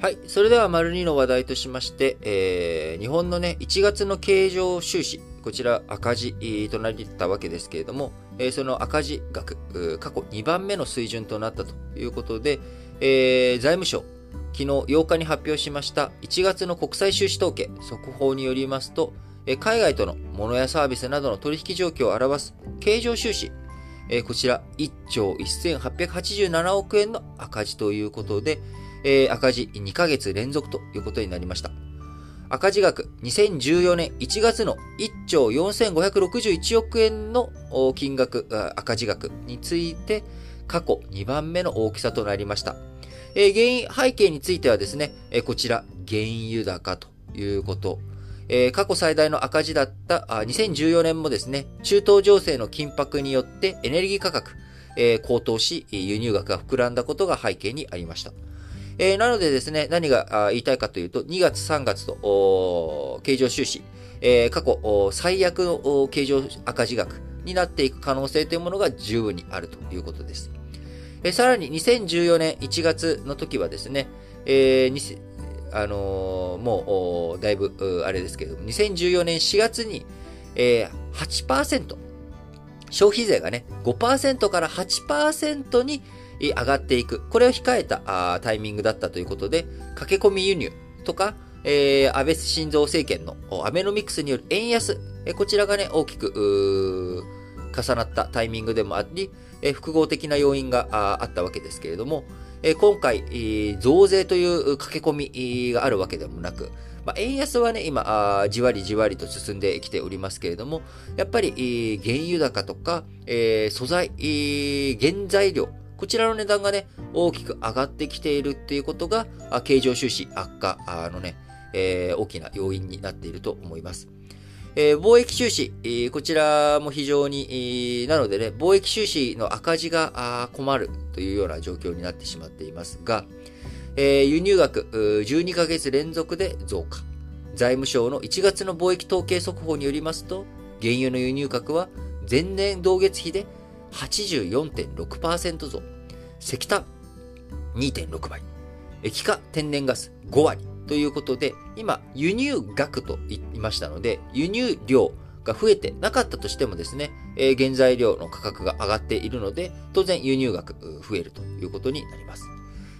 はい。それでは、丸2の話題としまして、えー、日本のね、1月の経常収支、こちら赤字となりたわけですけれども、えー、その赤字額、過去2番目の水準となったということで、えー、財務省、昨日8日に発表しました1月の国際収支統計速報によりますと、海外との物やサービスなどの取引状況を表す経常収支、こちら1兆1887億円の赤字ということで、え赤字2ヶ月連続ということになりました。赤字額2014年1月の1兆4561億円の金額、赤字額について過去2番目の大きさとなりました。え原因、背景についてはですね、こちら原油高ということ。え過去最大の赤字だった2014年もですね、中東情勢の緊迫によってエネルギー価格、高騰し、輸入額が膨らんだことが背景にありました。えー、なのでですね、何が言いたいかというと、2月3月と、経常収支、えー、過去最悪の経常赤字額になっていく可能性というものが十分にあるということです。えー、さらに2014年1月の時はですね、えー、あのー、もう、だいぶ、あれですけれども、2014年4月に、えー、8%、消費税がね、5%から8%に、上がっていく。これを控えたタイミングだったということで、駆け込み輸入とか、えー、安倍晋三政権のアベノミクスによる円安、えこちらがね、大きく、重なったタイミングでもあり、え複合的な要因があったわけですけれども、え今回、え増税という駆け込みがあるわけでもなく、まあ、円安はね、今じわりじわりと進んできておりますけれども、やっぱり、原油高とか、素材、原材料、こちらの値段がね、大きく上がってきているっていうことが、経常収支悪化のね、えー、大きな要因になっていると思います。えー、貿易収支、えー、こちらも非常に、なのでね、貿易収支の赤字が困るというような状況になってしまっていますが、え輸入額12ヶ月連続で増加。財務省の1月の貿易統計速報によりますと、原油の輸入額は前年同月比で84.6%増。石炭2.6倍。液化天然ガス5割。ということで、今、輸入額と言いましたので、輸入量が増えてなかったとしてもですね、えー、原材料の価格が上がっているので、当然輸入額増えるということになります。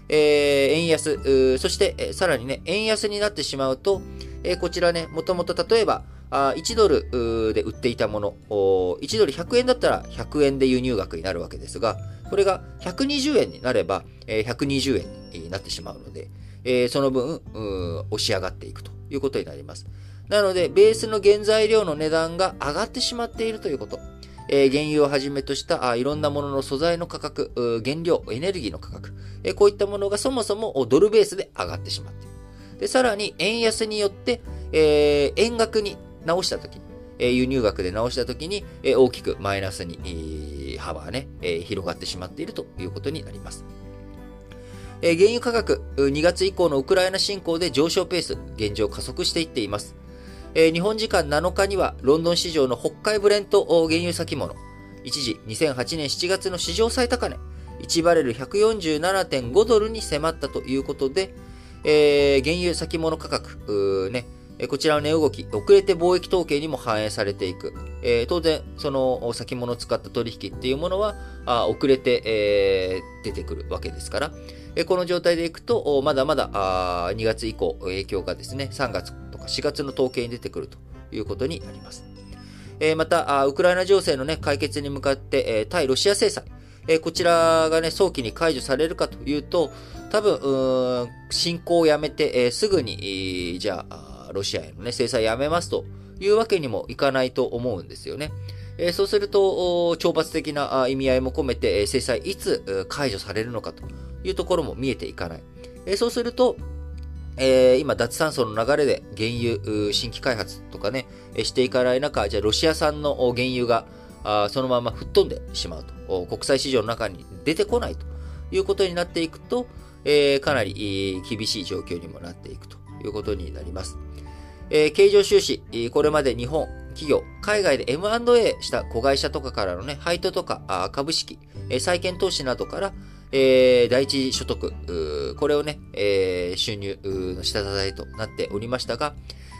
えー、円安、そして、えー、さらにね、円安になってしまうと、えー、こちらね、もともと例えば、あ1ドルで売っていたもの、1ドル100円だったら100円で輸入額になるわけですが、これが120円になれば、120円になってしまうので、その分、押し上がっていくということになります。なので、ベースの原材料の値段が上がってしまっているということ。原油をはじめとしたいろんなものの素材の価格、原料、エネルギーの価格、こういったものがそもそもドルベースで上がってしまっている。で、さらに円安によって、円額に直したときに、え輸入額で直したときに、え大きくマイナスに、え幅がね、え広がってしまっているということになります。え原油価格、2月以降のウクライナ侵攻で上昇ペース、現状加速していっています。え日本時間7日には、ロンドン市場の北海ブレント原油先物、一時2008年7月の市場最高値、1バレル147.5ドルに迫ったということで、えー、原油先物価格、ね、こちらの値動き、遅れて貿易統計にも反映されていく。えー、当然、その先物を使った取引っていうものは、あ遅れて、えー、出てくるわけですから、えー、この状態でいくと、まだまだあ2月以降、影響がですね、3月とか4月の統計に出てくるということになります。え、また、ウクライナ情勢の、ね、解決に向かって、え、対ロシア制裁、えー、こちらがね、早期に解除されるかというと、多分、侵攻をやめて、えー、すぐに、じゃあ、ロシアへの、ね、制裁やめますというわけにもいかないと思うんですよね。えそうすると、懲罰的な意味合いも込めて、制裁いつ解除されるのかというところも見えていかない。えそうすると、え、今、脱炭素の流れで原油、新規開発とかね、していかない中、じゃあロシア産の原油があそのまま吹っ飛んでしまうと、国際市場の中に出てこないということになっていくと、えー、かなり厳しい状況にもなっていくということになります。えー、経常収支、これまで日本、企業、海外で M&A した子会社とかからのね、配当とか株式、債券投資などから、えー、第一所得、これをね、えー、収入の下支えとなっておりましたが、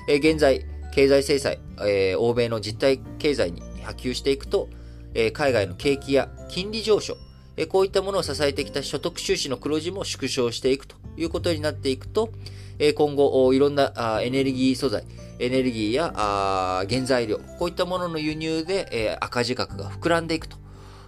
えー、現在、経済制裁、えー、欧米の実体経済に波及していくと、え、海外の景気や金利上昇、え、こういったものを支えてきた所得収支の黒字も縮小していくということになっていくと、え、今後、いろんなあエネルギー素材、エネルギーや原材料、こういったものの輸入で、え、赤字額が膨らんでいくと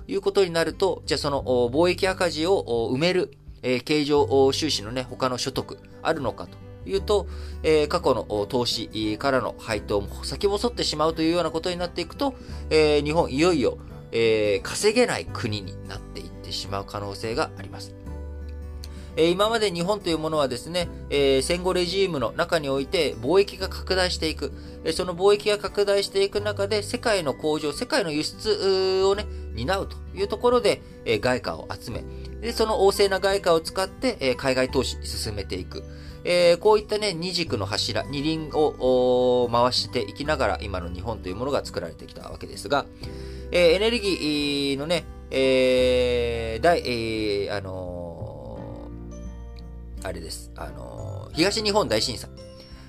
いうことになると、じゃあその貿易赤字を埋める、えー、経常収支のね、他の所得あるのかと。いうと、えー、過去の投資からの配当も先細ってしまうというようなことになっていくと、えー、日本いよいよ、えー、稼げない国になっていってしまう可能性があります。え今まで日本というものはですね、え戦後レジームの中において貿易が拡大していく、えその貿易が拡大していく中で世界の工場、世界の輸出をね、担うというところで、え外貨を集め、でその旺盛な外貨を使って、え海外投資進めていく。えー、こういったね、二軸の柱、二輪を回していきながら、今の日本というものが作られてきたわけですが、えー、エネルギーのね、えー、大、えー、あのー、あれです、あの、東日本大震災。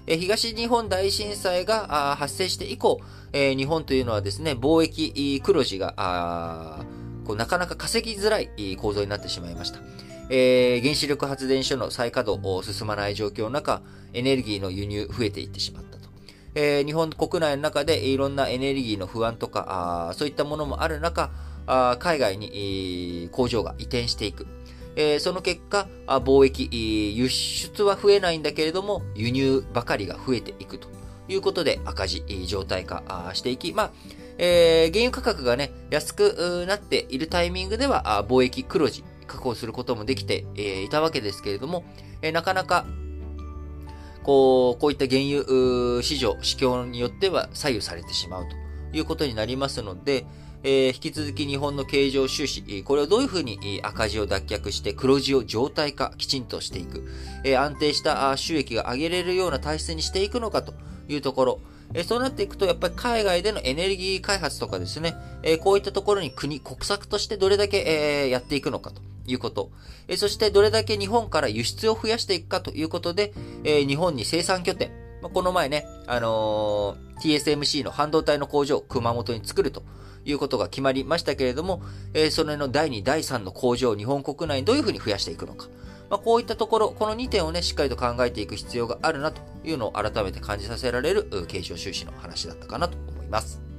え、東日本大震災が発生して以降、え、日本というのはですね、貿易黒字が、こうなかなか稼ぎづらい構造になってしまいました。えー、原子力発電所の再稼働を進まない状況の中、エネルギーの輸入増えていってしまったと。えー、日本国内の中でいろんなエネルギーの不安とか、あそういったものもある中、あ海外に、えー、工場が移転していく。えー、その結果、貿易、輸出は増えないんだけれども、輸入ばかりが増えていくということで赤字状態化していき、まあ、えー、原油価格がね、安くなっているタイミングでは、貿易黒字確保することもできて、えいたわけですけれども、えなかなか、こう、こういった原油市場、市況によっては左右されてしまうということになりますので、えー、引き続き日本の経常収支、これをどういうふうに赤字を脱却して黒字を状態化きちんとしていく、えー、安定した収益が上げれるような体質にしていくのかというところ、えそうなっていくと、やっぱり海外でのエネルギー開発とかですね、えこういったところに国、国策としてどれだけ、えやっていくのかということ。えそしてどれだけ日本から輸出を増やしていくかということで、え日本に生産拠点、まこの前ね、あのー、TSMC の半導体の工場を熊本に作るということが決まりましたけれども、えそれの第2、第3の工場を日本国内にどういうふうに増やしていくのか。まあ、こういったところ、この2点をね、しっかりと考えていく必要があるなというのを改めて感じさせられる経常収支の話だったかなと思います。